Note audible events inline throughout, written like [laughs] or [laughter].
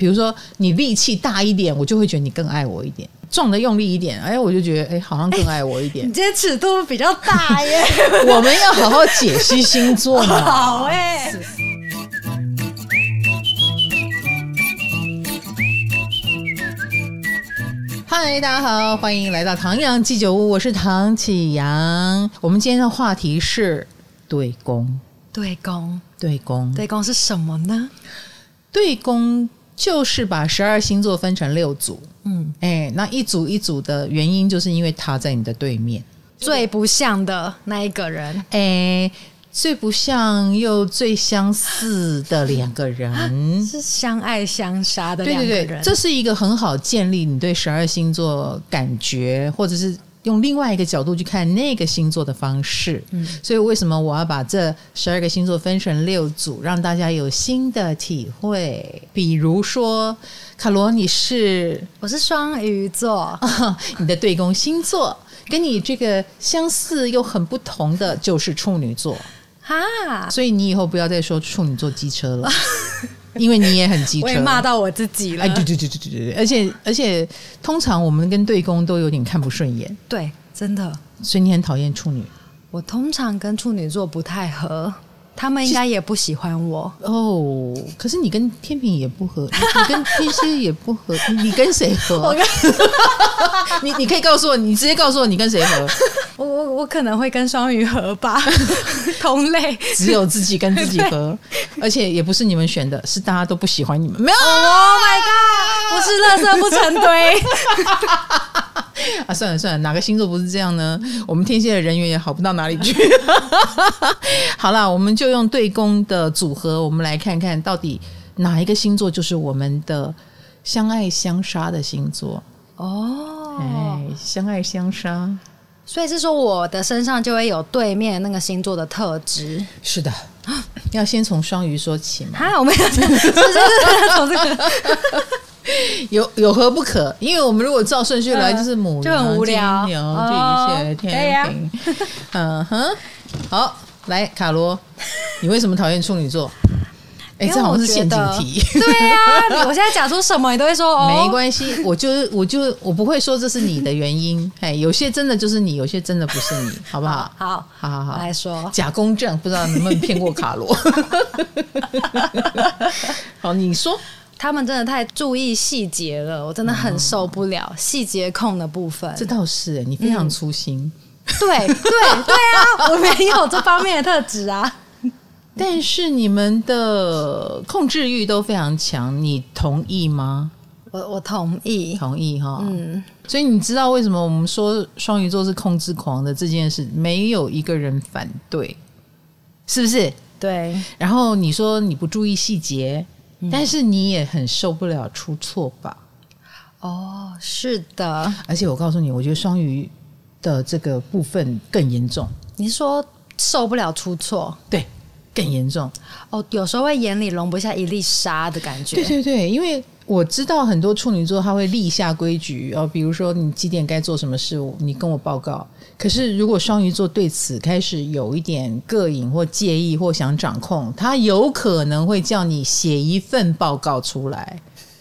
比如说你力气大一点，我就会觉得你更爱我一点；撞得用力一点，哎，我就觉得哎，好像更爱我一点。你今天尺度比较大耶。[laughs] 我们要 [laughs] 好好解析星座嘛。好哎。嗨，大家好，欢迎来到唐阳鸡酒屋，我是唐启阳。我们今天的话题是对宫。对宫，对宫，对宫是什么呢？对宫就是把十二星座分成六组，嗯，哎，那一组一组的原因，就是因为他在你的对面，最不像的那一个人，哎，最不像又最相似的两个人，是相爱相杀的两个人。对对对，这是一个很好建立你对十二星座感觉，或者是。用另外一个角度去看那个星座的方式，嗯，所以为什么我要把这十二个星座分成六组，让大家有新的体会？比如说，卡罗，你是我是双鱼座，哦，[laughs] 你的对宫星座跟你这个相似又很不同的就是处女座。哈，所以你以后不要再说处女座机车了。[laughs] 因为你也很机车，我也骂到我自己了。哎，对对对对对对，而且而且，通常我们跟对公都有点看不顺眼。对，真的。所以你很讨厌处女。我通常跟处女座不太合。他们应该也不喜欢我哦。可是你跟天平也不合，你跟 [laughs] 天蝎也不合，你跟谁合？我跟 [laughs] 你你可以告诉我，你直接告诉我你跟谁合？我我我可能会跟双鱼合吧，[laughs] 同类。[laughs] 只有自己跟自己合，而且也不是你们选的，是大家都不喜欢你们。没有，Oh my god！不是垃圾不成堆。[laughs] 啊，算了算了，哪个星座不是这样呢？我们天蝎的人缘也好不到哪里去。好了，我们就用对宫的组合，我们来看看到底哪一个星座就是我们的相爱相杀的星座哦。哎，相爱相杀，所以是说我的身上就会有对面那个星座的特质。是的，[gasps] 要先从双鱼说起嘛。啊，我们要 [laughs] 从这个。[laughs] 有有何不可？因为我们如果照顺序来，就是牡羊、金牛、巨蟹、天平。[laughs] 嗯哼，好，来卡罗，你为什么讨厌处女座？哎，这好像是陷阱题。[laughs] 对啊，我现在讲出什么，你都会说哦。没关系，我就是我就我不会说这是你的原因。哎，有些真的就是你，有些真的不是你，好不好？好，好好好，来说假公正，不知道能不能骗过卡罗。[laughs] 好，你说。他们真的太注意细节了，我真的很受不了细节控的部分。这倒是，你非常粗心。嗯、对对对啊，我没有这方面的特质啊。但是你们的控制欲都非常强，你同意吗？我我同意，同意哈。嗯，所以你知道为什么我们说双鱼座是控制狂的这件事，没有一个人反对，是不是？对。然后你说你不注意细节。但是你也很受不了出错吧？哦，是的。而且我告诉你，我觉得双鱼的这个部分更严重。你说受不了出错？对，更严重。哦，有时候会眼里容不下一粒沙的感觉。对对对，因为我知道很多处女座他会立下规矩哦，比如说你几点该做什么事，你跟我报告。可是，如果双鱼座对此开始有一点膈应或介意或想掌控，他有可能会叫你写一份报告出来，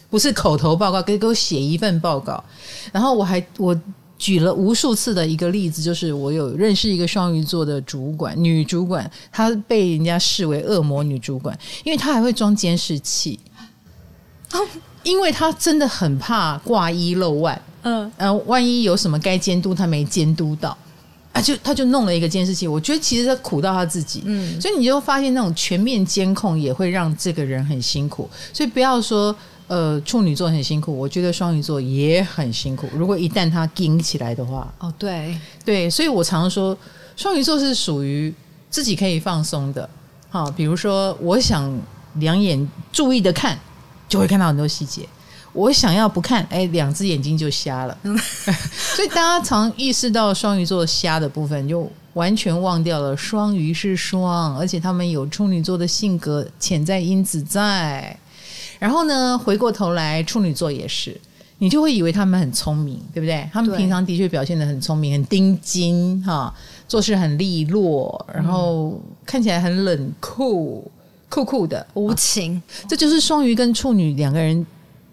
不是口头报告，给给我写一份报告。然后我还我举了无数次的一个例子，就是我有认识一个双鱼座的主管，女主管，她被人家视为恶魔女主管，因为她还会装监视器，因为她真的很怕挂一漏万，嗯，呃万一有什么该监督，她没监督到。啊，就他就弄了一个监视器，我觉得其实他苦到他自己，嗯，所以你就发现那种全面监控也会让这个人很辛苦，所以不要说呃处女座很辛苦，我觉得双鱼座也很辛苦。如果一旦他硬起来的话，哦，对对，所以我常说双鱼座是属于自己可以放松的，好，比如说我想两眼注意的看，就会看到很多细节。我想要不看，哎，两只眼睛就瞎了。[laughs] 所以大家常意识到双鱼座瞎的部分，就完全忘掉了双鱼是双，而且他们有处女座的性格潜在因子在。然后呢，回过头来，处女座也是，你就会以为他们很聪明，对不对？他们平常的确表现得很聪明，很丁金哈，做事很利落，然后看起来很冷酷，酷酷的，无情。这就是双鱼跟处女两个人。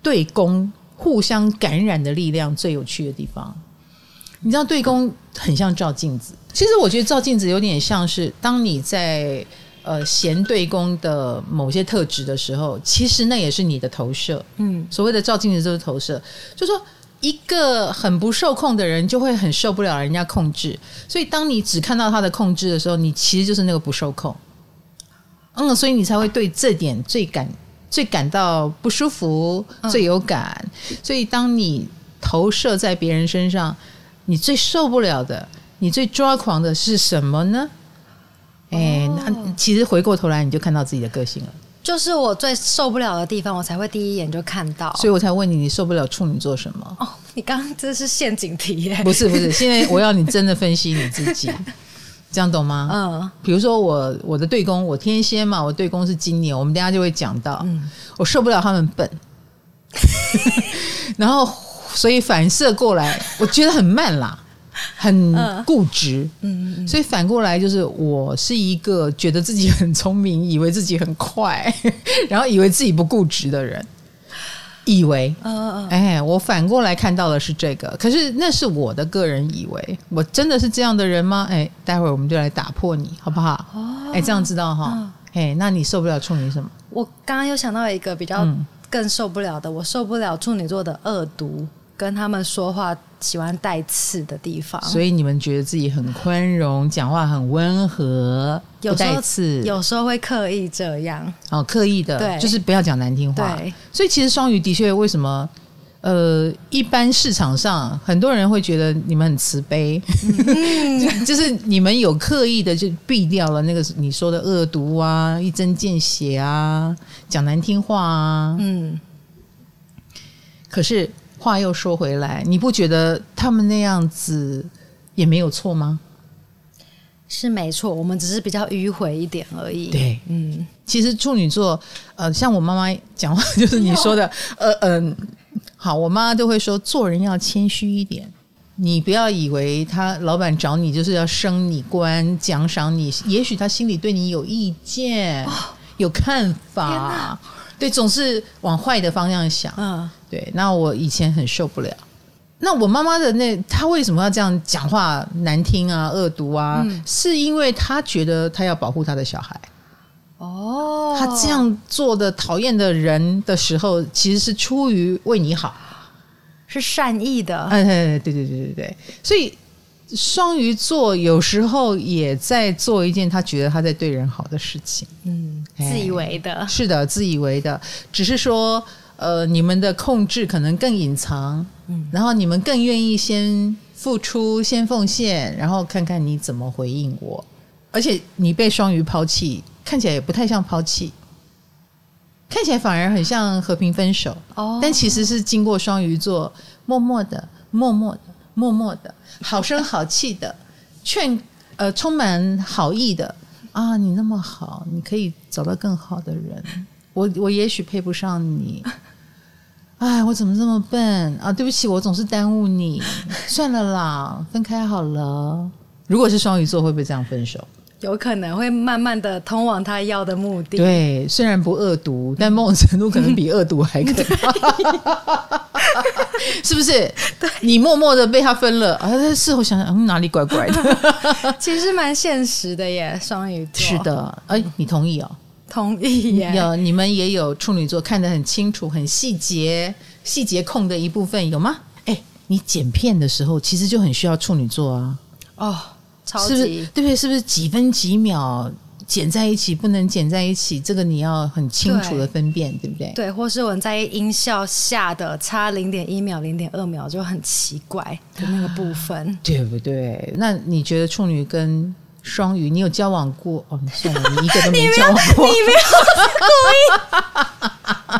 对攻互相感染的力量最有趣的地方。你知道对攻很像照镜子，其实我觉得照镜子有点像是当你在呃嫌对宫的某些特质的时候，其实那也是你的投射。嗯，所谓的照镜子就是投射，就是说一个很不受控的人就会很受不了人家控制，所以当你只看到他的控制的时候，你其实就是那个不受控。嗯，所以你才会对这点最感最感到不舒服，最有感。所以当你投射在别人身上。你最受不了的，你最抓狂的是什么呢？哎，那其实回过头来你就看到自己的个性了。就是我最受不了的地方，我才会第一眼就看到。所以我才问你，你受不了处女座什么？哦，你刚刚这是陷阱题耶？不是不是，现在我要你真的分析你自己，这样懂吗？嗯。比如说我我的对宫，我天蝎嘛，我对宫是金牛，我们等下就会讲到。嗯。我受不了他们笨 [laughs] [laughs] 然后。所以反射过来，我觉得很慢啦，很固执。嗯，所以反过来就是，我是一个觉得自己很聪明，[laughs] 以为自己很快，[laughs] 然后以为自己不固执的人。以为，嗯嗯，哎，我反过来看到的是这个，可是那是我的个人以为，我真的是这样的人吗？哎，待会儿我们就来打破你，好不好？哦，哎，这样知道哈？哎，那你受不了处女什么？我刚刚又想到一个比较更受不了的，我受不了处女座的恶毒。跟他们说话喜欢带刺的地方，所以你们觉得自己很宽容，讲话很温和，有带刺，有时候会刻意这样，哦，刻意的，对，就是不要讲难听话。对，所以其实双鱼的确，为什么？呃，一般市场上很多人会觉得你们很慈悲，嗯、[laughs] 就是你们有刻意的就避掉了那个你说的恶毒啊，一针见血啊，讲难听话啊，嗯，可是。话又说回来，你不觉得他们那样子也没有错吗？是没错，我们只是比较迂回一点而已。对，嗯，其实处女座，呃，像我妈妈讲话，就是你说的，呃，嗯、呃，好，我妈妈都会说，做人要谦虚一点，你不要以为他老板找你就是要升你官、奖赏你，也许他心里对你有意见、哦、有看法。对，总是往坏的方向想。嗯，对。那我以前很受不了。那我妈妈的那，她为什么要这样讲话难听啊、恶毒啊？嗯、是因为她觉得她要保护她的小孩。哦。她这样做的讨厌的人的时候，其实是出于为你好，是善意的。嗯，对对对对对。所以。双鱼座有时候也在做一件他觉得他在对人好的事情，嗯，自以为的，是的，自以为的，只是说，呃，你们的控制可能更隐藏，嗯，然后你们更愿意先付出、先奉献，然后看看你怎么回应我，而且你被双鱼抛弃，看起来也不太像抛弃，看起来反而很像和平分手，哦，但其实是经过双鱼座默默的、默默的、默默的。好声好气的劝，呃，充满好意的啊！你那么好，你可以找到更好的人。我我也许配不上你，哎，我怎么这么笨啊？对不起，我总是耽误你。算了啦，分开好了。如果是双鱼座，会不会这样分手？有可能会慢慢的通往他要的目的。对，虽然不恶毒，但某种程度可能比恶毒还可怕。[laughs] 是不是？对，你默默的被他分了啊！事后想想，嗯，哪里怪怪的？[laughs] 其实蛮现实的耶，双鱼座。是的，哎，你同意哦？同意耶。有你们也有处女座看得很清楚、很细节、细节控的一部分有吗？哎，你剪片的时候其实就很需要处女座啊。哦。超级是不是对不对？是不是几分几秒剪在一起，不能剪在一起？这个你要很清楚的分辨，对，对不对？对，或是我们在音效下的差零点一秒、零点二秒就很奇怪的那个部分，对不对？那你觉得处女跟双鱼，你有交往过？哦，算了，你一个都没 [laughs] 交往过，你没有故意。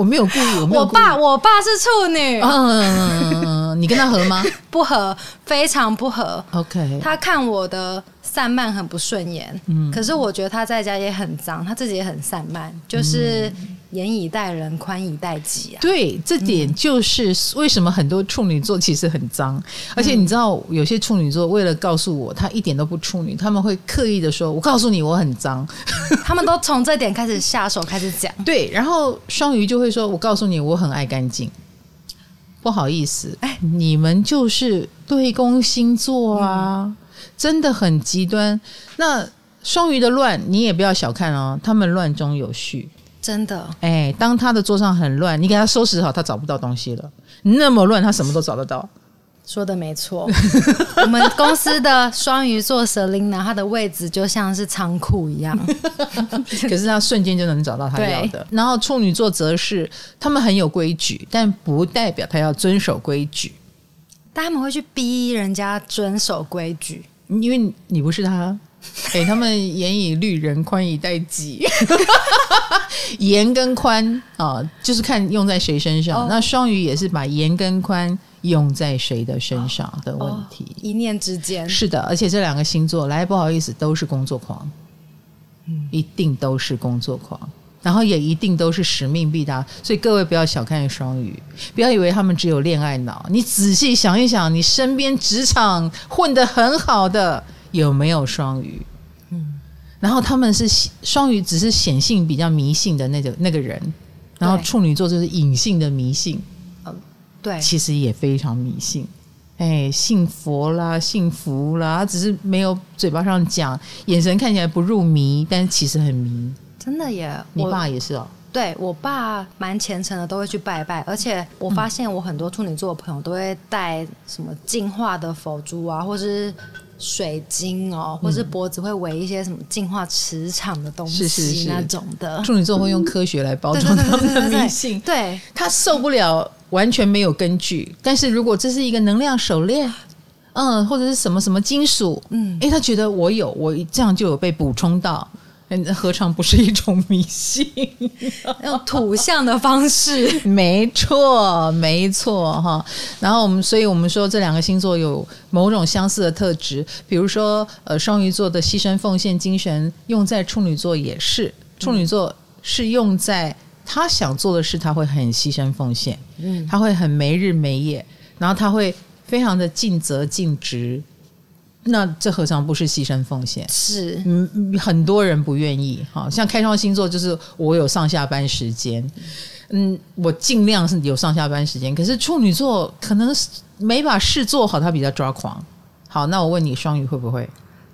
我没有故意，我没有。我爸，我爸是处女。嗯，你跟他合吗？[laughs] 不合，非常不合。OK，他看我的散漫很不顺眼。嗯，可是我觉得他在家也很脏，他自己也很散漫，就是严以待人，宽以待己啊。对，这点就是为什么很多处女座其实很脏，嗯、而且你知道，有些处女座为了告诉我他一点都不处女，他们会刻意的说：“我告诉你，我很脏。[laughs] ”他们都从这点开始下手，开始讲。对，然后双鱼就会说：“我告诉你，我很爱干净。”不好意思，哎，你们就是对宫星座啊，嗯、真的很极端。那双鱼的乱，你也不要小看哦，他们乱中有序，真的。哎，当他的桌上很乱，你给他收拾好，他找不到东西了。那么乱，他什么都找得到。说的没错，[laughs] 我们公司的双鱼座 Selina，他的位置就像是仓库一样，[laughs] 可是他瞬间就能找到他要的。然后处女座则是他们很有规矩，但不代表他要遵守规矩，但他们会去逼人家遵守规矩，因为你不是他。[laughs] 哎，他们严以律人，宽以待己。[laughs] 严跟宽啊，就是看用在谁身上。哦、那双鱼也是把严跟宽用在谁的身上的问题，哦、一念之间。是的，而且这两个星座来不好意思，都是工作狂，嗯，一定都是工作狂，然后也一定都是使命必达。所以各位不要小看双鱼，不要以为他们只有恋爱脑。你仔细想一想，你身边职场混得很好的。有没有双鱼？嗯，然后他们是双鱼，只是显性比较迷信的那个那个人，然后处女座就是隐性的迷信，嗯，对，其实也非常迷信，哎，信佛啦，信福啦，只是没有嘴巴上讲，眼神看起来不入迷，但是其实很迷，真的耶，你爸也是哦。对，我爸蛮虔诚的，都会去拜拜。而且我发现我很多处女座的朋友都会带什么净化的佛珠啊，或是水晶哦，或是脖子会围一些什么净化磁场的东西，是是是那种的。处女座会用科学来包装他们的迷信，对，他受不了完全没有根据。但是如果这是一个能量手链，嗯，或者是什么什么金属，嗯，哎，他觉得我有，我这样就有被补充到。[laughs] 何尝不是一种迷信？用土象的方式，没错，没错哈。然后我们，所以我们说这两个星座有某种相似的特质，比如说，呃，双鱼座的牺牲奉献精神用在处女座也是，处女座是用在他想做的事，他会很牺牲奉献，嗯，他会很没日没夜，然后他会非常的尽责尽职。那这何尝不是牺牲奉献？是，嗯，很多人不愿意。哈，像开创星座，就是我有上下班时间，嗯，我尽量是有上下班时间。可是处女座可能没把事做好，他比较抓狂。好，那我问你，双鱼会不会？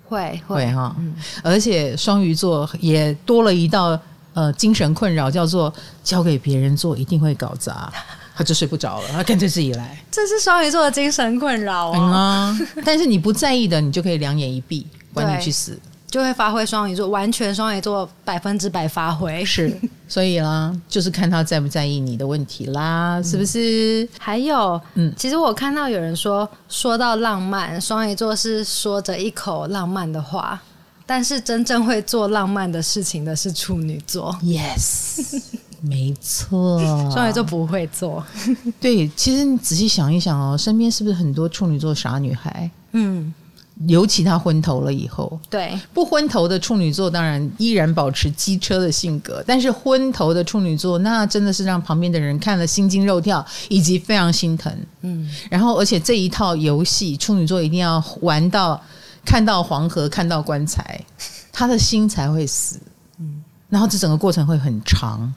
会会哈，嗯，而且双鱼座也多了一道呃精神困扰，叫做交给别人做一定会搞砸。他就睡不着了，他干脆自己来。这是双鱼座的精神困扰哦！但是你不在意的，你就可以两眼一闭，[laughs] 管你去死，就会发挥双鱼座，完全双鱼座百分之百发挥。是，所以啦，就是看他在不在意你的问题啦，是不是？嗯、还有，嗯，其实我看到有人说，说到浪漫，双鱼座是说着一口浪漫的话，但是真正会做浪漫的事情的是处女座。Yes。没错，双鱼座不会做。对，其实你仔细想一想哦，身边是不是很多处女座傻女孩？嗯，尤其她昏头了以后，对，不昏头的处女座当然依然保持机车的性格，但是昏头的处女座那真的是让旁边的人看了心惊肉跳，以及非常心疼。嗯，然后而且这一套游戏，处女座一定要玩到看到黄河，看到棺材，[laughs] 他的心才会死。嗯，然后这整个过程会很长。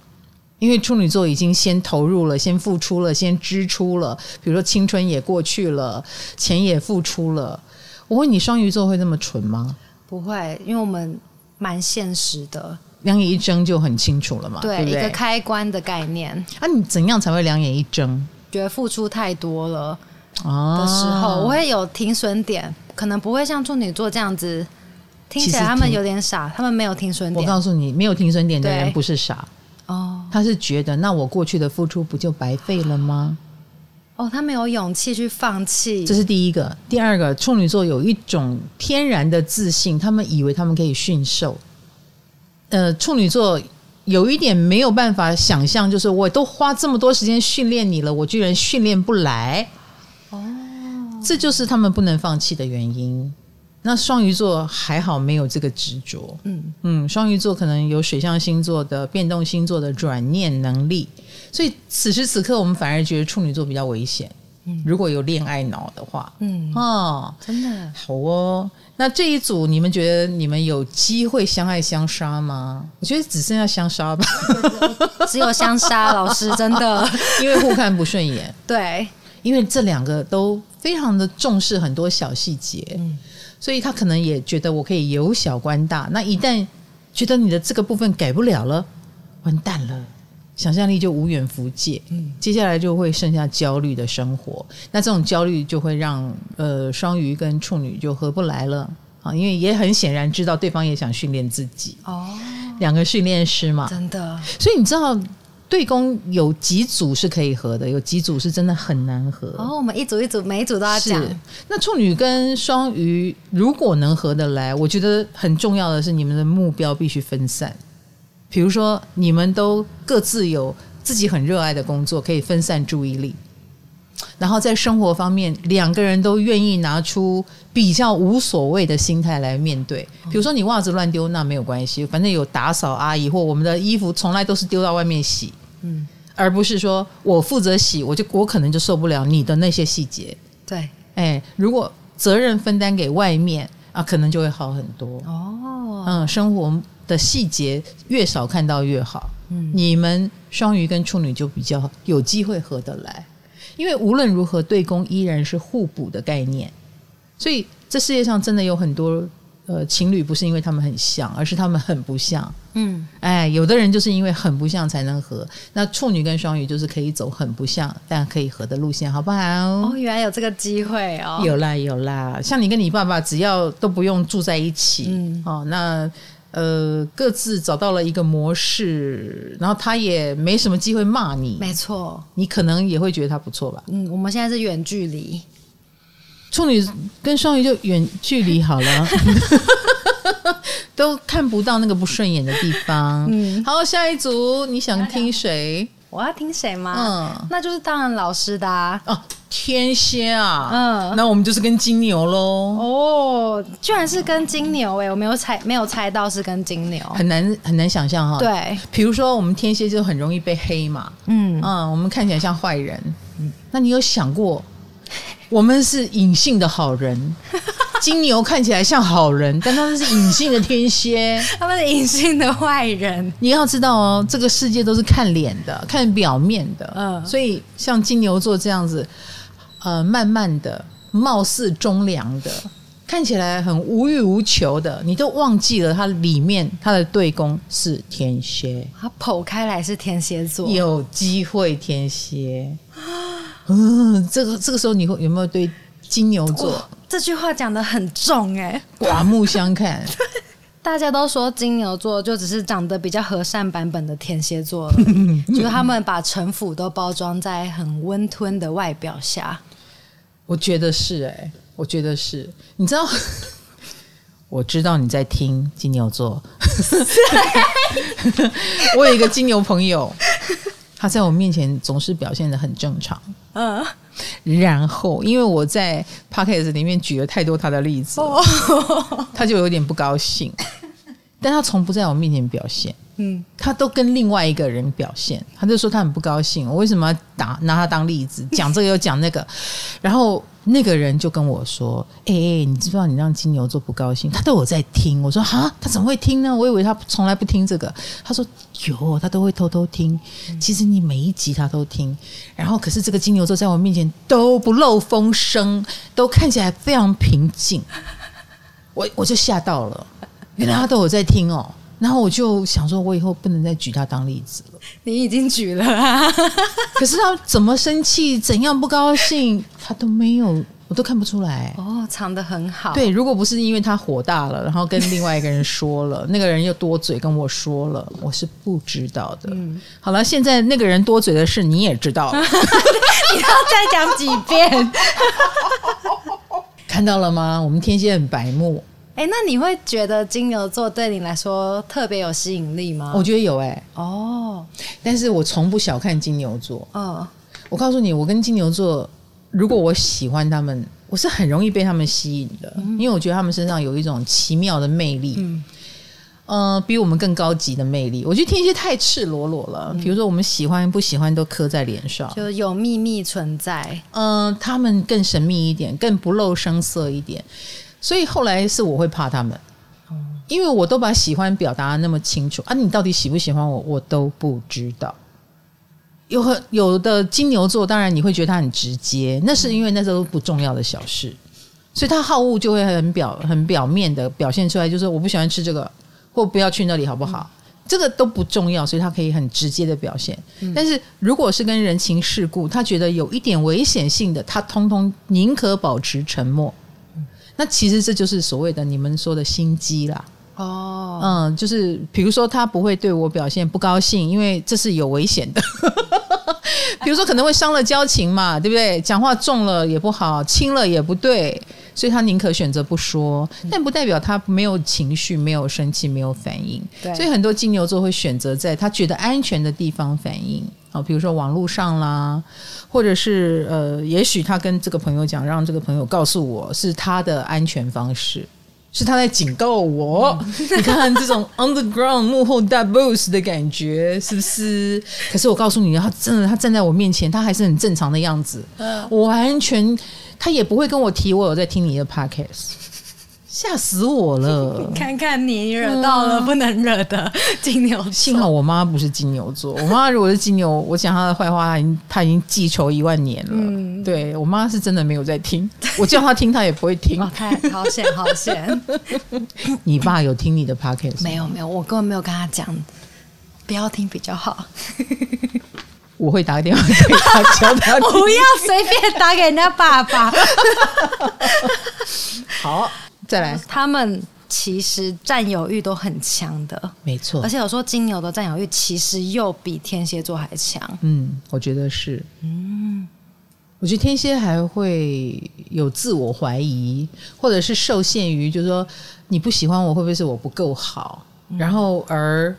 因为处女座已经先投入了，先付出了，先支出了，比如说青春也过去了，钱也付出了。我问你，双鱼座会这么蠢吗？不会，因为我们蛮现实的，两眼一睁就很清楚了嘛。对，对不对？一个开关的概念。啊，你怎样才会两眼一睁？觉得付出太多了的时候，啊、我会有停损点，可能不会像处女座这样子。听起来他们有点傻，他们没有停损点。我告诉你，没有停损点的人不是傻。哦，他是觉得那我过去的付出不就白费了吗？哦，他没有勇气去放弃，这是第一个。第二个，处女座有一种天然的自信，他们以为他们可以驯兽。呃，处女座有一点没有办法想象，就是我都花这么多时间训练你了，我居然训练不来。哦，这就是他们不能放弃的原因。那双鱼座还好没有这个执着，嗯嗯，双鱼座可能有水象星座的变动星座的转念能力，所以此时此刻我们反而觉得处女座比较危险。嗯，如果有恋爱脑的话，嗯哦，真的好哦。那这一组你们觉得你们有机会相爱相杀吗？我觉得只剩下相杀吧，只有相杀。老师真的，[laughs] 因为互看不顺眼。对，因为这两个都非常的重视很多小细节，嗯，所以他可能也觉得我可以由小观大。那一旦觉得你的这个部分改不了了，完蛋了。想象力就无远弗届，嗯，接下来就会剩下焦虑的生活。那这种焦虑就会让呃双鱼跟处女就合不来了啊，因为也很显然知道对方也想训练自己哦，两个训练师嘛，真的。所以你知道对攻有几组是可以合的，有几组是真的很难合。哦，我们一组一组，每一组都要讲。那处女跟双鱼如果能合得来，我觉得很重要的是你们的目标必须分散。比如说，你们都各自有自己很热爱的工作，可以分散注意力。然后在生活方面，两个人都愿意拿出比较无所谓的心态来面对。比如说，你袜子乱丢，那没有关系，反正有打扫阿姨，或我们的衣服从来都是丢到外面洗，嗯，而不是说我负责洗，我就我可能就受不了你的那些细节。对，哎，如果责任分担给外面啊，可能就会好很多。哦，嗯，生活。的细节越少看到越好，嗯，你们双鱼跟处女就比较有机会合得来，因为无论如何对攻依然是互补的概念，所以这世界上真的有很多呃情侣不是因为他们很像，而是他们很不像，嗯，哎，有的人就是因为很不像才能合，那处女跟双鱼就是可以走很不像但可以合的路线，好不好？哦，原来有这个机会哦，有啦有啦，像你跟你爸爸只要都不用住在一起，嗯，哦，那。呃，各自找到了一个模式，然后他也没什么机会骂你，没错，你可能也会觉得他不错吧？嗯，我们现在是远距离，处女跟双鱼就远距离好了，[laughs] 都看不到那个不顺眼的地方。嗯，好，下一组你想听谁？我要听谁吗？嗯，那就是当然老师的啊。哦天蝎啊，嗯，那我们就是跟金牛喽。哦，居然是跟金牛哎、欸，我没有猜，没有猜到是跟金牛，很难很难想象哈。对，比如说我们天蝎就很容易被黑嘛，嗯。嗯，我们看起来像坏人，嗯，那你有想过，我们是隐性的好人，[laughs] 金牛看起来像好人，但他们是隐性的天蝎，他们是隐性的坏人。你要知道哦，这个世界都是看脸的，看表面的，嗯，所以像金牛座这样子。呃，慢慢的，貌似忠良的，看起来很无欲无求的，你都忘记了他里面他的对宫是天蝎，他剖开来是天蝎座，有机会天蝎。[gasps] 嗯，这个这个时候你会有没有对金牛座这句话讲的很重哎、欸，刮目相看。[laughs] 大家都说金牛座就只是长得比较和善版本的天蝎座而已，[laughs] 就是他们把城府都包装在很温吞的外表下。我觉得是哎、欸，我觉得是，你知道，[laughs] 我知道你在听金牛座。我有一个金牛朋友，他在我面前总是表现的很正常。嗯，然后因为我在 p o c k e t 里面举了太多他的例子，他就有点不高兴。但他从不在我面前表现。嗯，他都跟另外一个人表现，他就说他很不高兴，我为什么要打拿他当例子，讲这个又讲那个，然后那个人就跟我说：“哎、欸、你知不知道你让金牛座不高兴？他都有在听。”我说：“哈，他怎么会听呢？我以为他从来不听这个。”他说：“有，他都会偷偷听。其实你每一集他都听，然后可是这个金牛座在我面前都不漏风声，都看起来非常平静。我我就吓到了，原来他都有在听哦。”然后我就想说，我以后不能再举他当例子了。你已经举了啊，[laughs] 可是他怎么生气、怎样不高兴，他都没有，我都看不出来。哦，藏得很好。对，如果不是因为他火大了，然后跟另外一个人说了，[laughs] 那个人又多嘴跟我说了，我是不知道的。嗯，好了，现在那个人多嘴的事你也知道了，[laughs] 你要再讲几遍？看到了吗？我们天蝎很白目。哎，那你会觉得金牛座对你来说特别有吸引力吗？我觉得有哎、欸。哦，但是我从不小看金牛座。嗯，我告诉你，我跟金牛座，如果我喜欢他们，我是很容易被他们吸引的，因为我觉得他们身上有一种奇妙的魅力。嗯呃，比我们更高级的魅力，我觉得天蝎太赤裸裸了。比如说，我们喜欢不喜欢都刻在脸上，就有秘密存在。嗯、呃，他们更神秘一点，更不露声色一点。所以后来是我会怕他们，因为我都把喜欢表达得那么清楚啊，你到底喜不喜欢我，我都不知道。有很有的金牛座，当然你会觉得他很直接，那是因为那时候不重要的小事，所以他好恶就会很表很表面的表现出来，就是我不喜欢吃这个。或不要去那里好不好？嗯、这个都不重要，所以他可以很直接的表现。嗯、但是如果是跟人情世故，他觉得有一点危险性的，他通通宁可保持沉默。嗯、那其实这就是所谓的你们说的心机啦。哦，嗯，就是比如说他不会对我表现不高兴，因为这是有危险的。[laughs] 比如说可能会伤了交情嘛，对不对？讲话重了也不好，轻了也不对。所以他宁可选择不说，但不代表他没有情绪、没有生气、没有反应。对所以很多金牛座会选择在他觉得安全的地方反应。好，比如说网络上啦，或者是呃，也许他跟这个朋友讲，让这个朋友告诉我是他的安全方式，是他在警告我。嗯、[laughs] 你看这种 underground 幕后大 boss 的感觉是不是？可是我告诉你，他真的，他站在我面前，他还是很正常的样子，我完全。他也不会跟我提我有在听你的 podcast，吓死我了！看看你惹到了不能惹的金牛座。幸好我妈不是金牛座，我妈如果是金牛，[laughs] 我讲她的坏话，她已经她已经记仇一万年了。嗯，对我妈是真的没有在听，我叫她听，她也不会听。太 [laughs] 好险，好险！[laughs] 你爸有听你的 podcast？没有，没有，我根本没有跟他讲，不要听比较好。我会打个电话给他，叫他不要随便打给人家爸爸。好，再来。他们其实占有欲都很强的，没错。而且有时候金牛的占有欲其实又比天蝎座还强。嗯，我觉得是。嗯，我觉得天蝎还会有自我怀疑，或者是受限于，就是说你不喜欢我，会不会是我不够好？嗯、然后而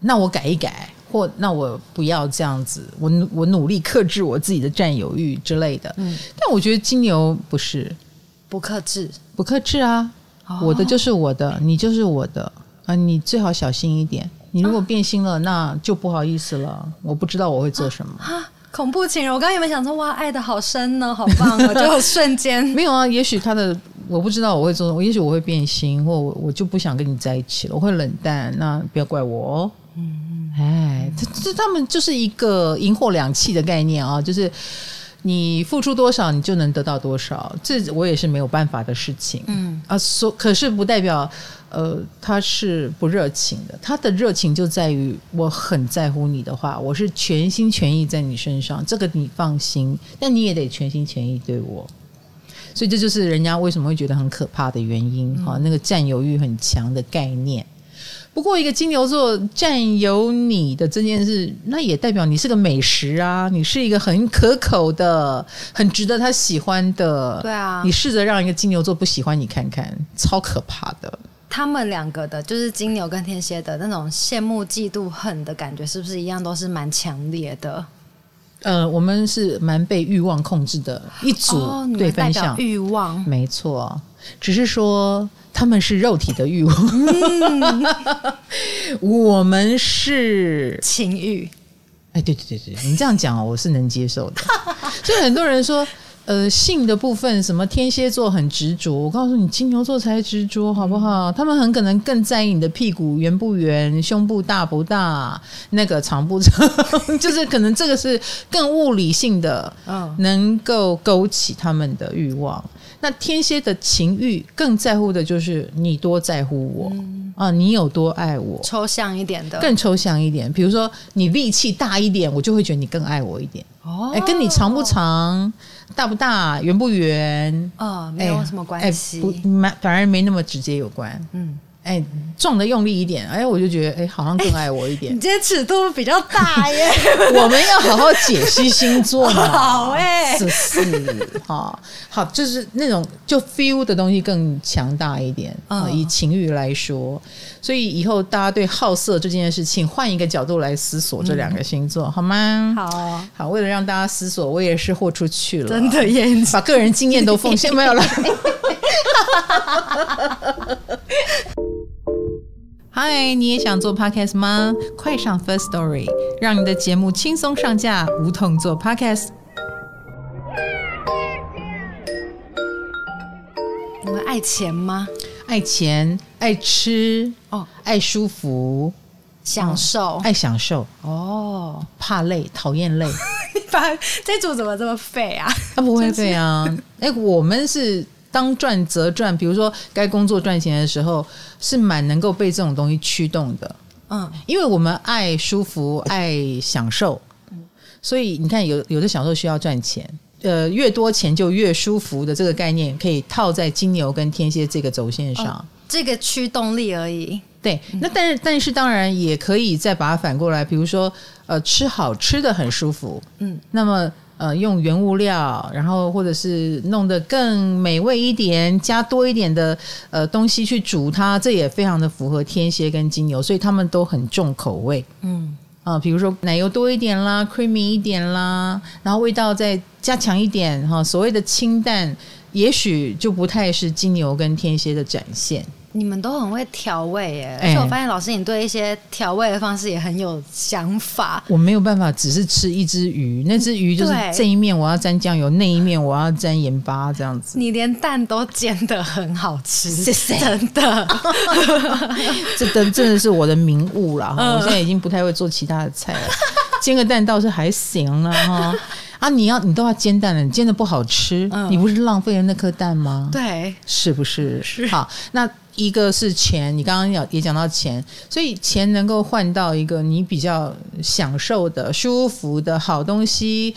那我改一改。或那我不要这样子，我我努力克制我自己的占有欲之类的。嗯，但我觉得金牛不是不克制，不克制啊！哦、我的就是我的，你就是我的啊！你最好小心一点。你如果变心了，啊、那就不好意思了。我不知道我会做什么。啊、恐怖情人！我刚刚有没有想说哇，爱的好深呢，好棒啊！[laughs] 就瞬间没有啊。也许他的我不知道我会做什么，也许我会变心，或我我就不想跟你在一起了，我会冷淡。那不要怪我哦。嗯。哎，这这他们就是一个银货两气的概念啊，就是你付出多少，你就能得到多少，这我也是没有办法的事情。嗯啊，所可是不代表呃他是不热情的，他的热情就在于我很在乎你的话，我是全心全意在你身上，这个你放心，但你也得全心全意对我，所以这就是人家为什么会觉得很可怕的原因哈，那个占有欲很强的概念。不过，一个金牛座占有你的这件事，那也代表你是个美食啊，你是一个很可口的、很值得他喜欢的。对啊，你试着让一个金牛座不喜欢你看看，超可怕的。他们两个的，就是金牛跟天蝎的那种羡慕、嫉妒、恨的感觉，是不是一样，都是蛮强烈的？呃，我们是蛮被欲望控制的一组，哦、对方向欲望，没错，只是说。他们是肉体的欲望，嗯、[laughs] 我们是情欲。哎，对对对对，你这样讲我是能接受的。[laughs] 所以很多人说，呃，性的部分，什么天蝎座很执着，我告诉你，金牛座才执着，好不好？他们很可能更在意你的屁股圆不圆，胸部大不大，那个长不长，[laughs] 就是可能这个是更物理性的，能够勾起他们的欲望。那天蝎的情欲更在乎的就是你多在乎我、嗯、啊，你有多爱我，抽象一点的，更抽象一点。比如说你力气大一点，我就会觉得你更爱我一点。哦，哎，跟你长不长、大不大、圆不圆，哦，没有什么关系，不，反而没那么直接有关。嗯，哎，撞的用力一点，哎，我就觉得哎，好像更爱我一点。你今天尺度比较大耶。[laughs] 我们要好好解析星座嘛。[laughs] 好哎，是是，好，好，就是那种就 feel 的东西更强大一点啊。嗯、以情欲来说，所以以后大家对好色这件事情，换一个角度来思索这两个星座，嗯、好吗？好好，为了让大家思索，我也是豁出去了，真的耶，把个人经验都奉献 [laughs] 没有了。嗨，你也想做 podcast 吗？快上 First Story，让你的节目轻松上架，无痛做 podcast。你们爱钱吗？爱钱，爱吃哦，爱舒服，享受，爱享受哦，怕累，讨厌累。[laughs] 你把这组怎么这么废啊？他、啊、不会废啊！哎、就是，我们是。当赚则赚，比如说该工作赚钱的时候，是蛮能够被这种东西驱动的。嗯，因为我们爱舒服、爱享受，所以你看有，有有的享受需要赚钱。呃，越多钱就越舒服的这个概念，可以套在金牛跟天蝎这个轴线上。哦，这个驱动力而已。对，那但是但是当然也可以再把它反过来，比如说呃，吃好吃的很舒服。嗯，那么。呃，用原物料，然后或者是弄得更美味一点，加多一点的呃东西去煮它，这也非常的符合天蝎跟金牛，所以他们都很重口味。嗯，啊、呃，比如说奶油多一点啦，creamy 一点啦，然后味道再加强一点哈，所谓的清淡，也许就不太是金牛跟天蝎的展现。你们都很会调味耶，而且我发现老师你对一些调味的方式也很有想法。我没有办法只是吃一只鱼，那只鱼就是这一面我要沾酱油，那一面我要沾盐巴这样子。你连蛋都煎的很好吃，谢谢，真的，[laughs] 这真真的是我的名物啦。我现在已经不太会做其他的菜了，煎个蛋倒是还行了哈。啊，你要你都要煎蛋了，你煎的不好吃，你不是浪费了那颗蛋吗？对，是不是？是。好，那。一个是钱，你刚刚也也讲到钱，所以钱能够换到一个你比较享受的、舒服的好东西。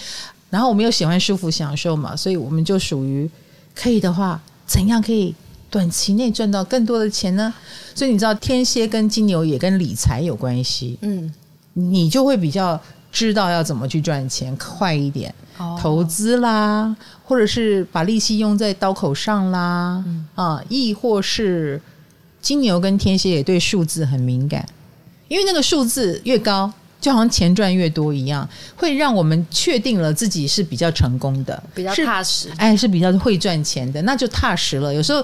然后我们又喜欢舒服享受嘛，所以我们就属于可以的话，怎样可以短期内赚到更多的钱呢？所以你知道天蝎跟金牛也跟理财有关系，嗯，你就会比较知道要怎么去赚钱，快一点。投资啦，或者是把利息用在刀口上啦，嗯、啊，亦或是金牛跟天蝎也对数字很敏感，因为那个数字越高，就好像钱赚越多一样，会让我们确定了自己是比较成功的，比较踏实，哎，是比较会赚钱的，那就踏实了。有时候。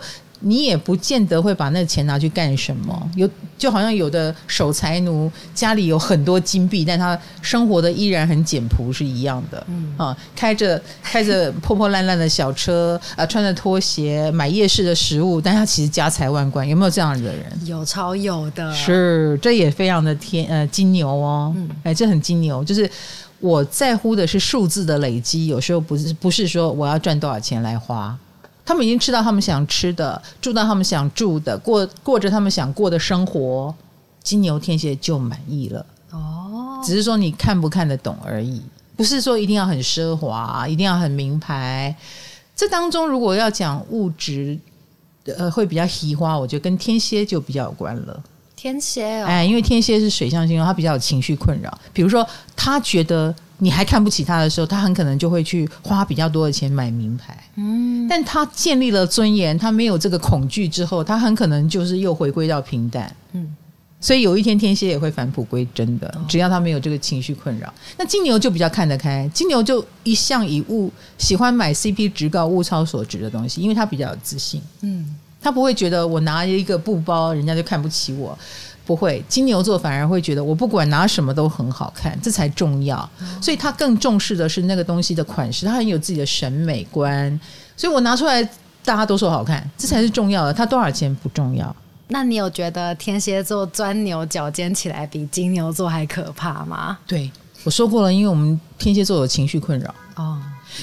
你也不见得会把那钱拿去干什么，有就好像有的守财奴家里有很多金币，但他生活的依然很简朴是一样的。嗯啊，开着开着破破烂烂的小车啊，[laughs] 穿着拖鞋，买夜市的食物，但他其实家财万贯，有没有这样的人？有超有的，是这也非常的天呃金牛哦，嗯，哎，这很金牛，就是我在乎的是数字的累积，有时候不是不是说我要赚多少钱来花。他们已经吃到他们想吃的，住到他们想住的，过过着他们想过的生活，金牛天蝎就满意了。哦，只是说你看不看得懂而已，不是说一定要很奢华，一定要很名牌。这当中如果要讲物质，呃，会比较喜花，我觉得跟天蝎就比较有关了。天蝎哦，哎，因为天蝎是水象星座，他比较有情绪困扰。比如说，他觉得。你还看不起他的时候，他很可能就会去花比较多的钱买名牌。嗯，但他建立了尊严，他没有这个恐惧之后，他很可能就是又回归到平淡。嗯，所以有一天天蝎也会返璞归真的，只要他没有这个情绪困扰。那金牛就比较看得开，金牛就一向以物喜欢买 CP 值高、物超所值的东西，因为他比较有自信。嗯，他不会觉得我拿一个布包，人家就看不起我。不会，金牛座反而会觉得我不管拿什么都很好看，这才重要。所以他更重视的是那个东西的款式，他很有自己的审美观。所以我拿出来，大家都说好看，这才是重要的。他多少钱不重要。那你有觉得天蝎座钻牛角尖起来比金牛座还可怕吗？对，我说过了，因为我们天蝎座有情绪困扰。哦。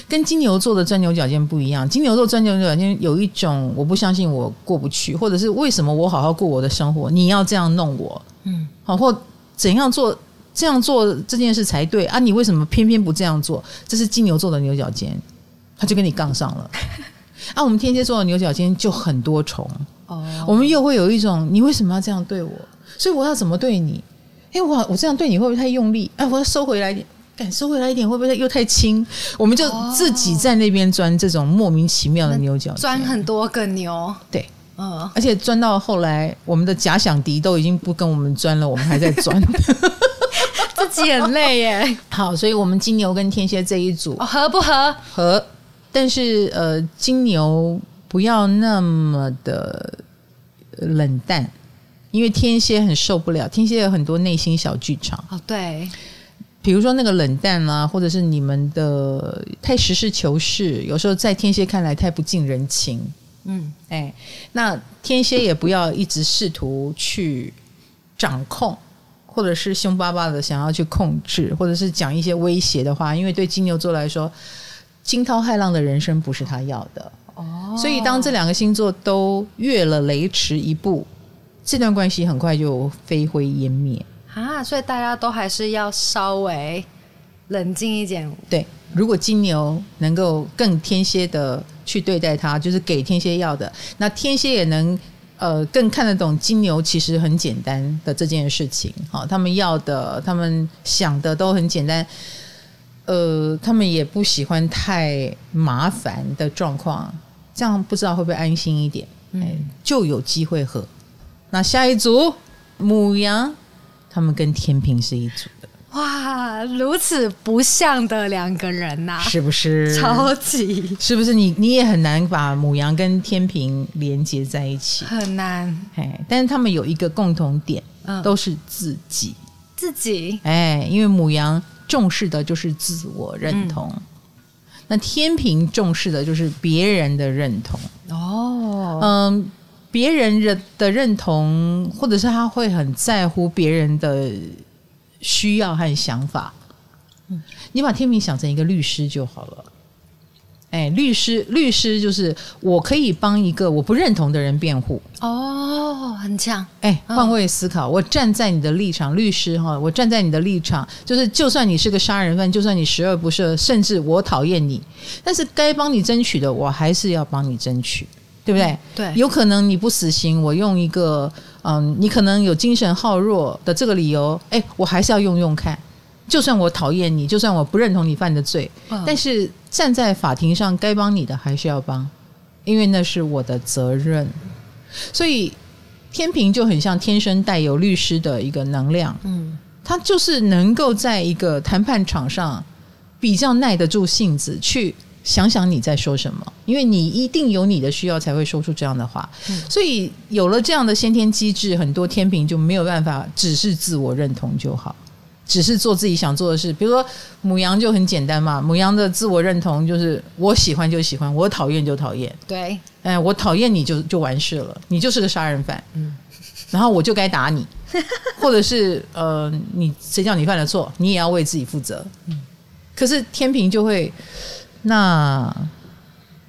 跟金牛座的钻牛角尖不一样，金牛座钻牛角尖有一种我不相信我过不去，或者是为什么我好好过我的生活，你要这样弄我，嗯，好，或怎样做这样做这件事才对啊？你为什么偏偏不这样做？这是金牛座的牛角尖，他就跟你杠上了。[laughs] 啊，我们天蝎座的牛角尖就很多重哦，我们又会有一种你为什么要这样对我？所以我要怎么对你？哎，我我这样对你会不会太用力？哎，我要收回来一点，敢收回来一点会不会又太轻？我们就自己在那边钻这种莫名其妙的牛角尖，钻很多个牛，对。嗯，而且钻到后来，我们的假想敌都已经不跟我们钻了，我们还在钻，[laughs] 自己很累耶。[laughs] 好，所以我们金牛跟天蝎这一组、哦、合不合？合，但是呃，金牛不要那么的冷淡，因为天蝎很受不了，天蝎有很多内心小剧场。哦，对，比如说那个冷淡啦、啊，或者是你们的太实事求是，有时候在天蝎看来太不近人情。嗯，哎，那天蝎也不要一直试图去掌控，或者是凶巴巴的想要去控制，或者是讲一些威胁的话，因为对金牛座来说，惊涛骇浪的人生不是他要的。哦，所以当这两个星座都越了雷池一步，这段关系很快就飞灰烟灭啊！所以大家都还是要稍微冷静一点。对，如果金牛能够更天蝎的。去对待他，就是给天蝎要的。那天蝎也能呃更看得懂金牛其实很简单的这件事情。好，他们要的，他们想的都很简单。呃，他们也不喜欢太麻烦的状况，这样不知道会不会安心一点？嗯，就有机会和。那下一组母羊，他们跟天平是一组的。哇，如此不像的两个人呐、啊，是不是？超级，是不是你？你你也很难把母羊跟天平连接在一起，很难。哎，但是他们有一个共同点，嗯，都是自己，自己。哎，因为母羊重视的就是自我认同，嗯、那天平重视的就是别人的认同。哦，嗯，别人的的认同，或者是他会很在乎别人的。需要和想法，嗯，你把天平想成一个律师就好了。哎，律师，律师就是我可以帮一个我不认同的人辩护。哦，很强。哎，换位思考，我站在你的立场，律师哈，我站在你的立场，就是就算你是个杀人犯，就算你十恶不赦，甚至我讨厌你，但是该帮你争取的，我还是要帮你争取。对不对？对，有可能你不死刑，我用一个嗯，你可能有精神耗弱的这个理由，哎，我还是要用用看。就算我讨厌你，就算我不认同你犯的罪，嗯，但是站在法庭上，该帮你的还是要帮，因为那是我的责任。所以天平就很像天生带有律师的一个能量，嗯，他就是能够在一个谈判场上比较耐得住性子去。想想你在说什么，因为你一定有你的需要才会说出这样的话，嗯、所以有了这样的先天机制，很多天平就没有办法只是自我认同就好，只是做自己想做的事。比如说母羊就很简单嘛，母羊的自我认同就是我喜欢就喜欢，我讨厌就讨厌。对，哎，我讨厌你就就完事了，你就是个杀人犯，嗯，然后我就该打你，[laughs] 或者是呃，你谁叫你犯了错，你也要为自己负责。嗯，可是天平就会。那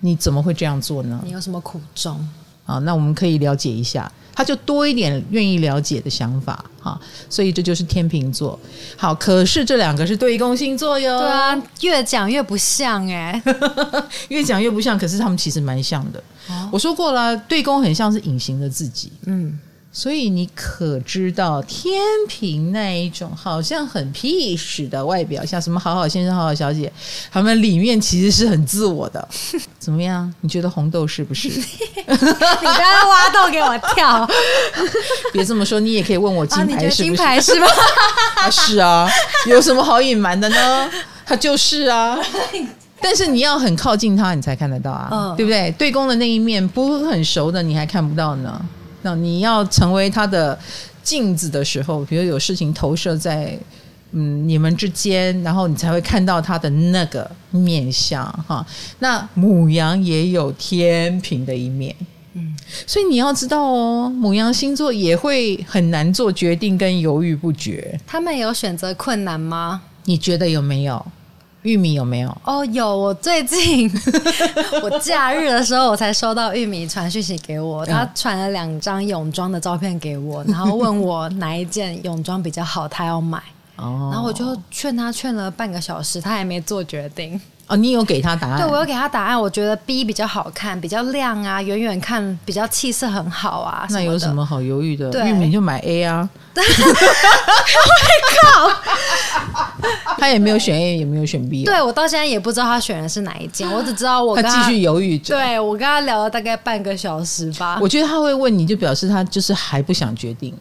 你怎么会这样做呢？你有什么苦衷？啊，那我们可以了解一下，他就多一点愿意了解的想法哈。所以这就是天秤座。好，可是这两个是对宫星座哟。对啊，越讲越不像哎，[laughs] 越讲越不像。可是他们其实蛮像的。哦，我说过了，对宫很像是隐形的自己。嗯。所以你可知道天平那一种好像很 peace 的外表，像什么好好先生、好好小姐，他们里面其实是很自我的。[laughs] 怎么样？你觉得红豆是不是？[laughs] 你刚刚挖洞给我跳，[laughs] 别这么说，你也可以问我金牌是不是？金牌是吗？啊，是啊，有什么好隐瞒的呢？他就是啊。但是你要很靠近他，你才看得到啊，嗯、对不对？对宫的那一面不很熟的，你还看不到呢。那你要成为他的镜子的时候，比如有事情投射在嗯你们之间，然后你才会看到他的那个面相哈。那母羊也有天平的一面，嗯，所以你要知道哦，母羊星座也会很难做决定跟犹豫不决。他们有选择困难吗？你觉得有没有？玉米有没有？哦，有。我最近 [laughs] 我假日的时候，我才收到玉米传讯息给我，他传了两张泳装的照片给我，[laughs] 然后问我哪一件泳装比较好，他要买。哦，然后我就劝他劝了半个小时，他还没做决定。哦，你有给他答案？对，我有给他答案。我觉得 B 比较好看，比较亮啊，远远看比较气色很好啊。那有什么好犹豫的？对，玉米就买 A 啊。[laughs] 我靠！[laughs] 他也没有选 A，也没有选 B。对，我到现在也不知道他选的是哪一件，我只知道我跟他，他继续犹豫着。对，我跟他聊了大概半个小时吧。我觉得他会问你就表示他就是还不想决定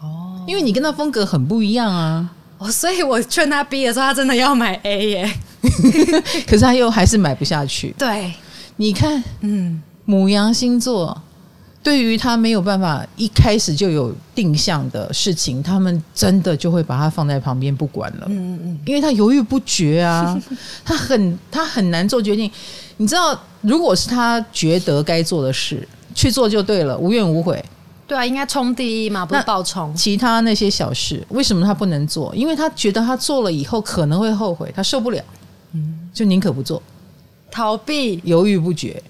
哦，因为你跟他风格很不一样啊。哦，所以我劝他 B 的时候，他真的要买 A 耶。[laughs] 可是他又还是买不下去。对，你看，嗯，母羊星座对于他没有办法一开始就有定向的事情，他们真的就会把它放在旁边不管了。嗯嗯，因为他犹豫不决啊，[laughs] 他很他很难做决定。你知道，如果是他觉得该做的事去做就对了，无怨无悔。对啊，应该冲第一嘛，不是爆冲。其他那些小事，为什么他不能做？因为他觉得他做了以后可能会后悔，他受不了，嗯，就宁可不做，逃避，犹豫不决，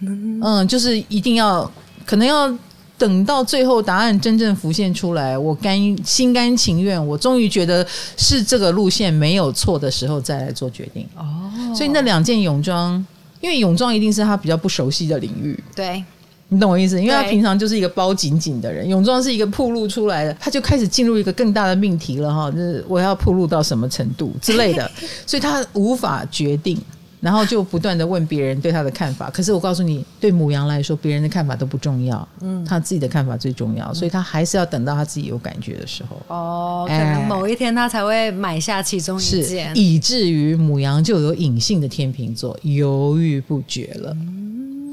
嗯，就是一定要，可能要等到最后答案真正浮现出来，我甘心甘情愿，我终于觉得是这个路线没有错的时候，再来做决定。哦，所以那两件泳装，因为泳装一定是他比较不熟悉的领域，对。你懂我意思？因为他平常就是一个包紧紧的人，泳装是一个铺露出来的，他就开始进入一个更大的命题了哈，就是我要铺露到什么程度之类的，所以他无法决定，然后就不断的问别人对他的看法。可是我告诉你，对母羊来说，别人的看法都不重要，嗯，他自己的看法最重要，所以他还是要等到他自己有感觉的时候。哦，可能某一天他才会买下其中一件，以至于母羊就有隐性的天秤座，犹豫不决了。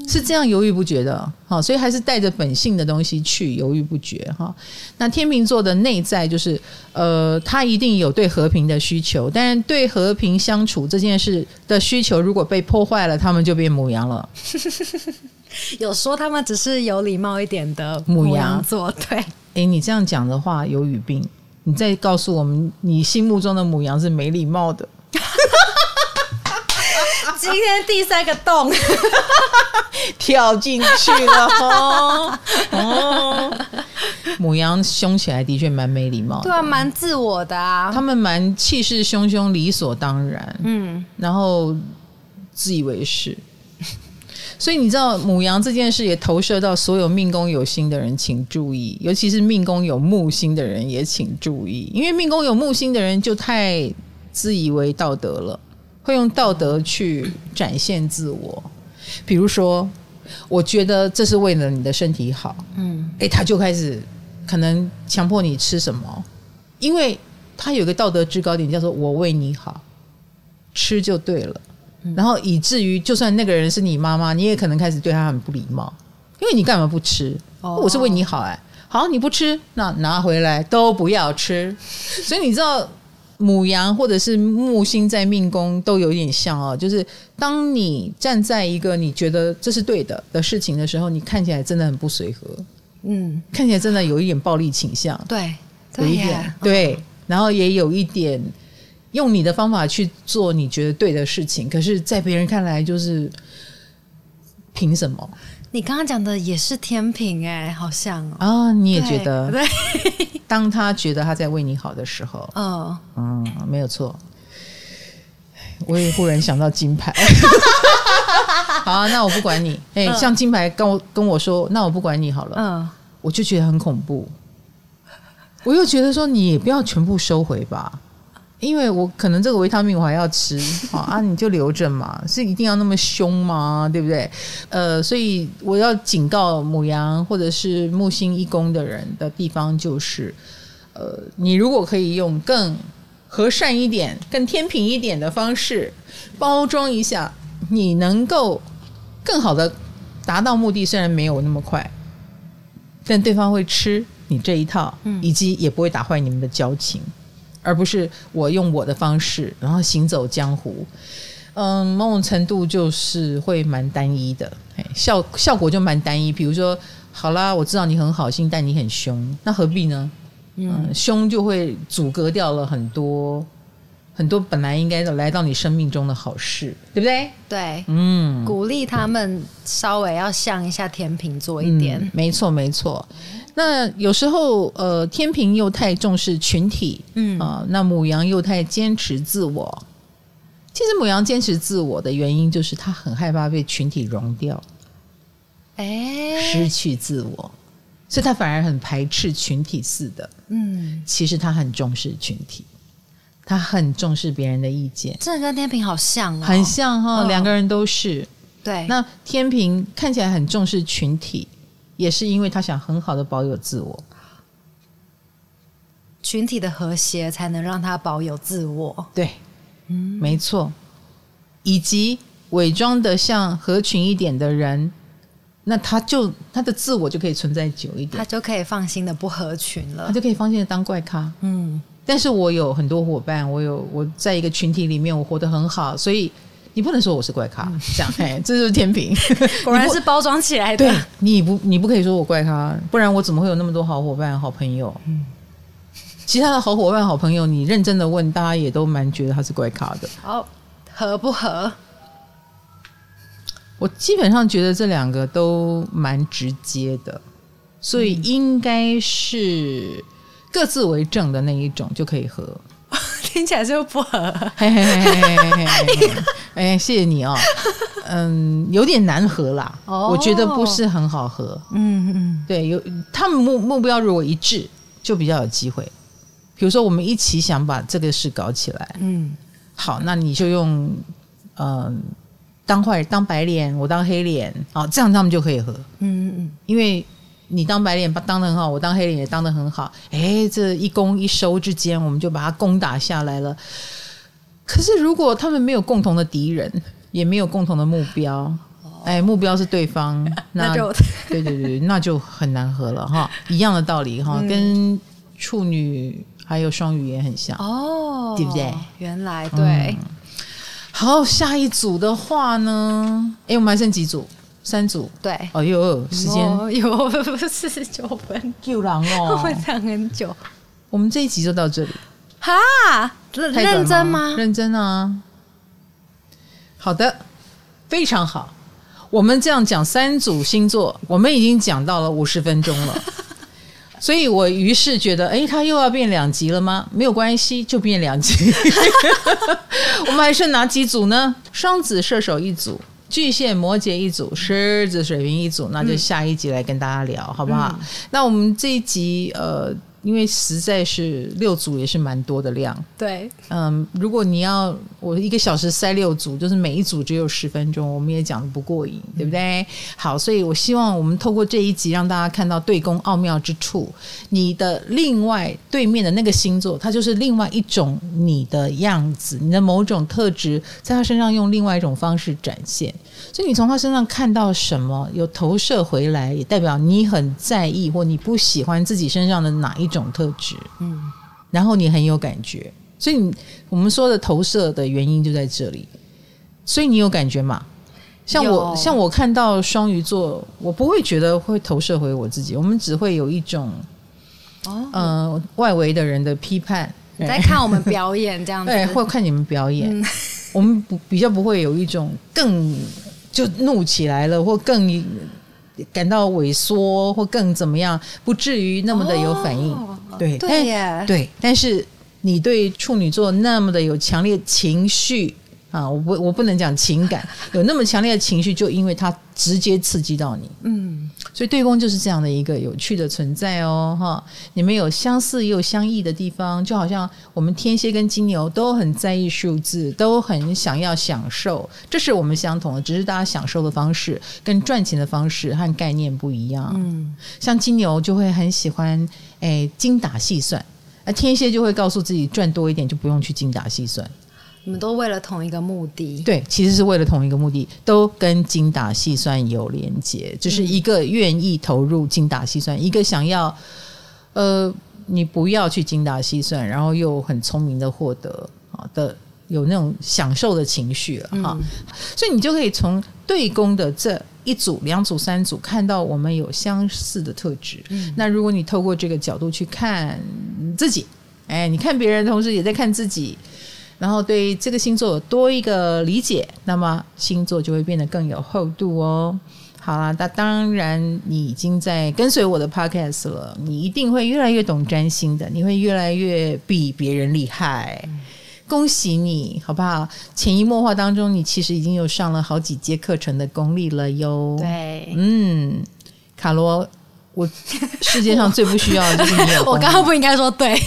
是这样犹豫不决的，好，所以还是带着本性的东西去犹豫不决哈。那天秤座的内在就是，呃，他一定有对和平的需求，但是对和平相处这件事的需求如果被破坏了，他们就变母羊了。[laughs] 有说他们只是有礼貌一点的母羊座，对。哎，你这样讲的话有语病，你再告诉我们，你心目中的母羊是没礼貌的。[laughs] 今天第三个洞。[laughs] 跳进去了哦，[laughs] 哦，母羊凶起来的确蛮没礼貌，对啊，蛮自我的啊。他们蛮气势汹汹，理所当然，嗯，然后自以为是。所以你知道母羊这件事也投射到所有命宫有星的人，请注意，尤其是命宫有木星的人也请注意，因为命宫有木星的人就太自以为道德了。会用道德去展现自我，比如说，我觉得这是为了你的身体好，嗯，诶，他就开始可能强迫你吃什么，因为他有个道德制高点叫做“我为你好”，吃就对了，然后以至于就算那个人是你妈妈，你也可能开始对他很不礼貌，因为你干嘛不吃？我是为你好，哎，好，你不吃，那拿回来都不要吃，所以你知道。牡羊或者是木星在命宫都有点像哦，就是当你站在一个你觉得这是对的的事情的时候，你看起来真的很不随和，嗯，看起来真的有一点暴力倾向，对，有一点对，然后也有一点用你的方法去做你觉得对的事情，可是，在别人看来就是凭什么？你刚刚讲的也是天平哎，好像哦，哦，你也觉得 [laughs] [laughs] 当他觉得他在为你好的时候，嗯嗯，没有错。我也忽然想到金牌，[laughs] 好啊，那我不管你。哎、欸，像金牌跟我跟我说，那我不管你好了。嗯，我就觉得很恐怖。我又觉得说，你也不要全部收回吧。因为我可能这个维他命我还要吃 [laughs] 啊，你就留着嘛，是一定要那么凶吗？对不对？呃，所以我要警告母羊或者是木星一宫的人的地方就是，呃，你如果可以用更和善一点、更天平一点的方式包装一下，你能够更好的达到目的，虽然没有那么快，但对方会吃你这一套，以及也不会打坏你们的交情。而不是我用我的方式，然后行走江湖，嗯，某种程度就是会蛮单一的，效效果就蛮单一。比如说，好啦，我知道你很好心，但你很凶，那何必呢？嗯，凶就会阻隔掉了很多很多本来应该来到你生命中的好事，对不对？对，嗯，鼓励他们稍微要像一下天秤座一点。嗯、没错，没错。那有时候，呃，天平又太重视群体，嗯啊、呃，那母羊又太坚持自我。其实母羊坚持自我的原因，就是他很害怕被群体融掉，哎，失去自我，所以他反而很排斥群体似的。嗯，其实他很重视群体，他很重视别人的意见。这跟天平好像、哦，很像哈、哦，两个人都是。对，那天平看起来很重视群体。也是因为他想很好的保有自我，群体的和谐才能让他保有自我。对，嗯，没错。以及伪装的像合群一点的人，那他就他的自我就可以存在久一点，他就可以放心的不合群了，他就可以放心的当怪咖。嗯，但是我有很多伙伴，我有我在一个群体里面，我活得很好，所以。你不能说我是怪咖，这样，哎，这就是天平，[laughs] 果然是包装起来的。对，你不，你不可以说我怪咖，不然我怎么会有那么多好伙伴、好朋友？嗯，其他的好伙伴、好朋友，你认真的问，大家也都蛮觉得他是怪咖的。好，合不合？我基本上觉得这两个都蛮直接的，所以应该是各自为政的那一种就可以合。[laughs] 听起来就不合，嘿嘿嘿嘿嘿 [laughs] 嘿，哎，谢谢你哦，[laughs] 嗯，有点难合啦，哦、我觉得不是很好合，嗯嗯，对，有他们目目标如果一致，就比较有机会。比如说，我们一起想把这个事搞起来，嗯，好，那你就用，嗯，当坏当白脸，我当黑脸，哦，这样他们就可以合，嗯嗯嗯，因为。你当白脸当的很好，我当黑脸也当的很好。哎，这一攻一收之间，我们就把它攻打下来了。可是如果他们没有共同的敌人，也没有共同的目标，哎，目标是对方，那，那就对对对，那就很难合了哈。一样的道理哈，跟处女还有双鱼也很像哦，对不对？原来对、嗯。好，下一组的话呢？哎，我们还剩几组？三组对，哎呦，时间有 [laughs] 四十九分，救人哦，[laughs] 会讲很久。我们这一集就到这里，哈，认真吗？认真啊。好的，非常好。我们这样讲三组星座，我们已经讲到了五十分钟了，[laughs] 所以我于是觉得，哎，他又要变两集了吗？没有关系，就变两集。我们还剩哪几组呢？双子、射手一组。巨蟹、摩羯一组，狮子、水瓶一组，那就下一集来跟大家聊，嗯、好不好？嗯、那我们这一集，呃。因为实在是六组也是蛮多的量，对，嗯，如果你要我一个小时塞六组，就是每一组只有十分钟，我们也讲的不过瘾，对不对？好，所以我希望我们透过这一集让大家看到对宫奥妙之处，你的另外对面的那个星座，它就是另外一种你的样子，你的某种特质，在他身上用另外一种方式展现。所以你从他身上看到什么，有投射回来，也代表你很在意或你不喜欢自己身上的哪一种特质。嗯，然后你很有感觉，所以你我们说的投射的原因就在这里。所以你有感觉吗？像我，像我看到双鱼座，我不会觉得会投射回我自己，我们只会有一种哦，呃，外围的人的批判。你在看我们表演这样子，[laughs] 对，或看你们表演，嗯、我们不比较不会有一种更。就怒起来了，或更感到萎缩，或更怎么样，不至于那么的有反应。哦、对，对耶，对。但是你对处女座那么的有强烈情绪啊，我不，我不能讲情感，[laughs] 有那么强烈的情绪，就因为它直接刺激到你。嗯。所以对宫就是这样的一个有趣的存在哦，哈！你们有相似也有相异的地方，就好像我们天蝎跟金牛都很在意数字，都很想要享受，这是我们相同的，只是大家享受的方式跟赚钱的方式和概念不一样。嗯，像金牛就会很喜欢诶精打细算，而天蝎就会告诉自己赚多一点就不用去精打细算。你们都为了同一个目的，对，其实是为了同一个目的，都跟精打细算有连结，就是一个愿意投入精打细算，一个想要，呃，你不要去精打细算，然后又很聪明的获得啊的，有那种享受的情绪了哈，嗯、所以你就可以从对宫的这一组、两组、三组看到我们有相似的特质。嗯、那如果你透过这个角度去看自己，哎，你看别人，同时也在看自己。然后对这个星座有多一个理解，那么星座就会变得更有厚度哦。好啦，那当然你已经在跟随我的 podcast 了，你一定会越来越懂占星的，你会越来越比别人厉害。恭喜你，好不好？潜移默化当中，你其实已经有上了好几节课程的功力了哟。对，嗯，卡罗。我世界上最不需要的就是你有功力。我刚刚不应该说对，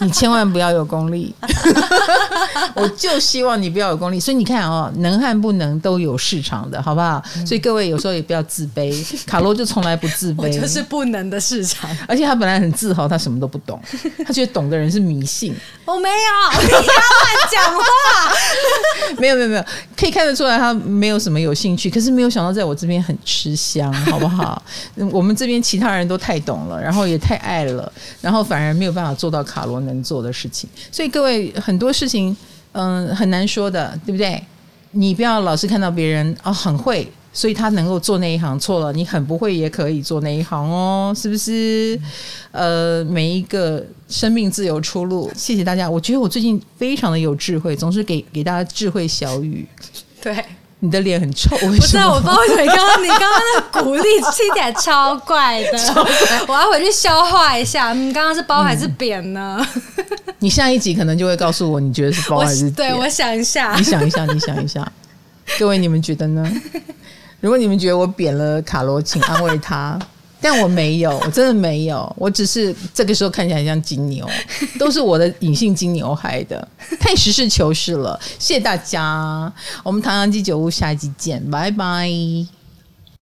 你千万不要有功力。[laughs] 我就希望你不要有功力。所以你看哦，能和不能都有市场的，好不好？所以各位有时候也不要自卑。卡罗就从来不自 [laughs] 卑，就是不能的市场。而且他本来很自豪，他什么都不懂，他觉得懂的人是迷信。我没有，你不要乱讲话。[laughs] 没有没有没有，可以看得出来他没有什么有兴趣，可是没有想到在我这边很吃香，好不好？[laughs] 我们这边其他。人都太懂了，然后也太爱了，然后反而没有办法做到卡罗能做的事情。所以各位很多事情，嗯，很难说的，对不对？你不要老是看到别人哦很会，所以他能够做那一行，错了，你很不会也可以做那一行哦，是不是？呃，每一个生命自有出路。谢谢大家，我觉得我最近非常的有智慧，总是给给大家智慧小语。对。你的脸很臭，不是我不知道为什么刚刚你刚刚那鼓励听起来超怪的，[laughs] 我要回去消化一下。你刚刚是包还是扁呢？嗯、你下一集可能就会告诉我，你觉得是包还是扁？对，我想一下，你想一下，你想一下，各位你们觉得呢？[laughs] [laughs] 如果你们觉得我扁了卡罗，请安慰他。[laughs] 但我没有，我真的没有，我只是这个时候看起来像金牛，都是我的隐性金牛害的，[laughs] 太实事求是了。谢谢大家，我们唐扬鸡酒屋下一集见，拜拜。